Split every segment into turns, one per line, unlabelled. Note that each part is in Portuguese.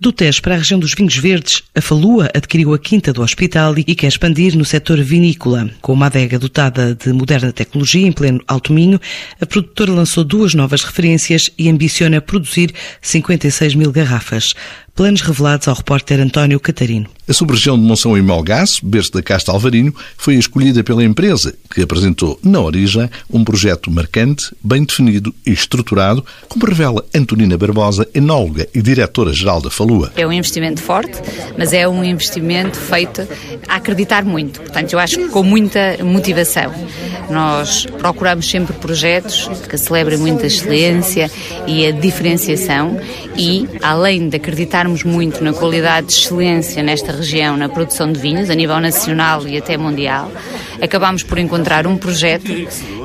Do Tejo para a região dos vinhos verdes, a Falua adquiriu a quinta do hospital e quer expandir no setor vinícola. Com uma adega dotada de moderna tecnologia em pleno Alto Minho, a produtora lançou duas novas referências e ambiciona produzir 56 mil garrafas planos revelados ao repórter António Catarino.
A sub-região de Monção e Melgaço, berço da Casta Alvarinho, foi escolhida pela empresa, que apresentou, na origem, um projeto marcante, bem definido e estruturado, como revela Antonina Barbosa, enóloga e diretora-geral da Falua.
É um investimento forte, mas é um investimento feito a acreditar muito. Portanto, eu acho que com muita motivação. Nós procuramos sempre projetos que celebrem muito a excelência e a diferenciação e, além de acreditar apostarmos muito na qualidade de excelência nesta região, na produção de vinhos, a nível nacional e até mundial, acabámos por encontrar um projeto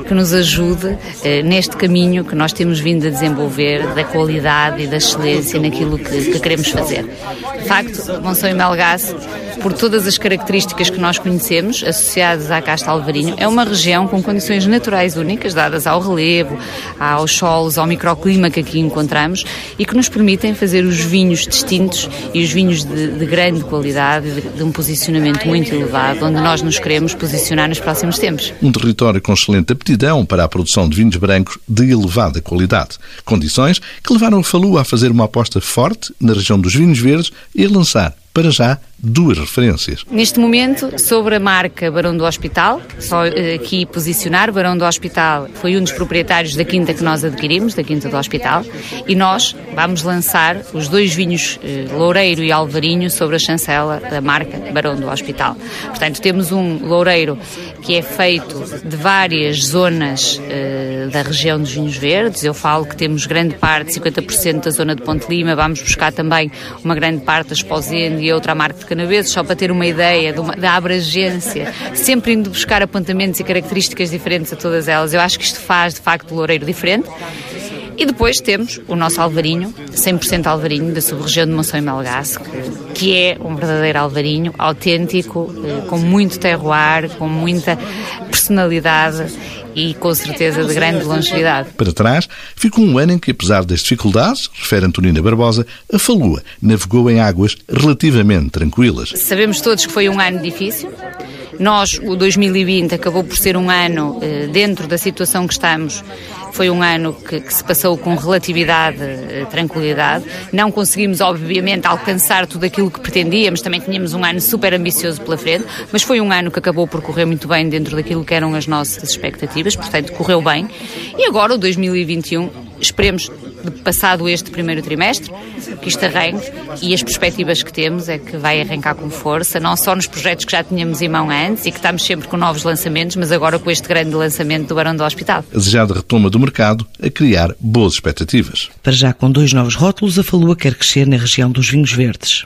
que nos ajude eh, neste caminho que nós temos vindo a desenvolver da qualidade e da excelência naquilo que, que queremos fazer. De facto, Monção e Melgaço, por todas as características que nós conhecemos, associadas à Casta Alvarinho, é uma região com condições naturais únicas, dadas ao relevo, aos solos, ao microclima que aqui encontramos e que nos permitem fazer os vinhos distintos e os vinhos de, de grande qualidade, de, de um posicionamento muito elevado, onde nós nos queremos posicionar nos próximos tempos.
Um território com excelente aptidão para a produção de vinhos brancos de elevada qualidade. Condições que levaram a Falua a fazer uma aposta forte na região dos vinhos verdes e a lançar, para já, duas referências.
Neste momento, sobre a marca Barão do Hospital, só eh, aqui posicionar, Barão do Hospital foi um dos proprietários da quinta que nós adquirimos, da quinta do Hospital, e nós vamos lançar os dois vinhos eh, Loureiro e Alvarinho sobre a chancela da marca Barão do Hospital. Portanto, temos um Loureiro que é feito de várias zonas uh, da região dos vinhos verdes. Eu falo que temos grande parte, 50% da zona de Ponte Lima, vamos buscar também uma grande parte da Esposende e outra marca de canaveses, só para ter uma ideia uma, da abrangência, sempre indo buscar apontamentos e características diferentes a todas elas. Eu acho que isto faz, de facto, o Loureiro diferente. E depois temos o nosso alvarinho, 100% alvarinho, da sub-região de Monção e Melgaço, que, é um verdadeiro alvarinho, autêntico, eh, com muito terroir, com muita personalidade e com certeza de grande longevidade.
Para trás, ficou um ano em que, apesar das dificuldades, refere Antonina Barbosa, a Falua navegou em águas relativamente tranquilas.
Sabemos todos que foi um ano difícil. Nós, o 2020, acabou por ser um ano, eh, dentro da situação que estamos, foi um ano que, que se passou com relatividade eh, tranquilidade. Não conseguimos, obviamente, alcançar tudo aquilo que pretendíamos, também tínhamos um ano super ambicioso pela frente, mas foi um ano que acabou por correr muito bem dentro daquilo que eram as nossas expectativas, portanto, correu bem. E agora, o 2021, esperemos passado este primeiro trimestre, que isto arranque e as perspectivas que temos é que vai arrancar com força, não só nos projetos que já tínhamos em mão antes e que estamos sempre com novos lançamentos, mas agora com este grande lançamento do Barão do Hospital.
A desejada retoma do mercado a criar boas expectativas.
Para já com dois novos rótulos, a Falua quer crescer na região dos vinhos verdes.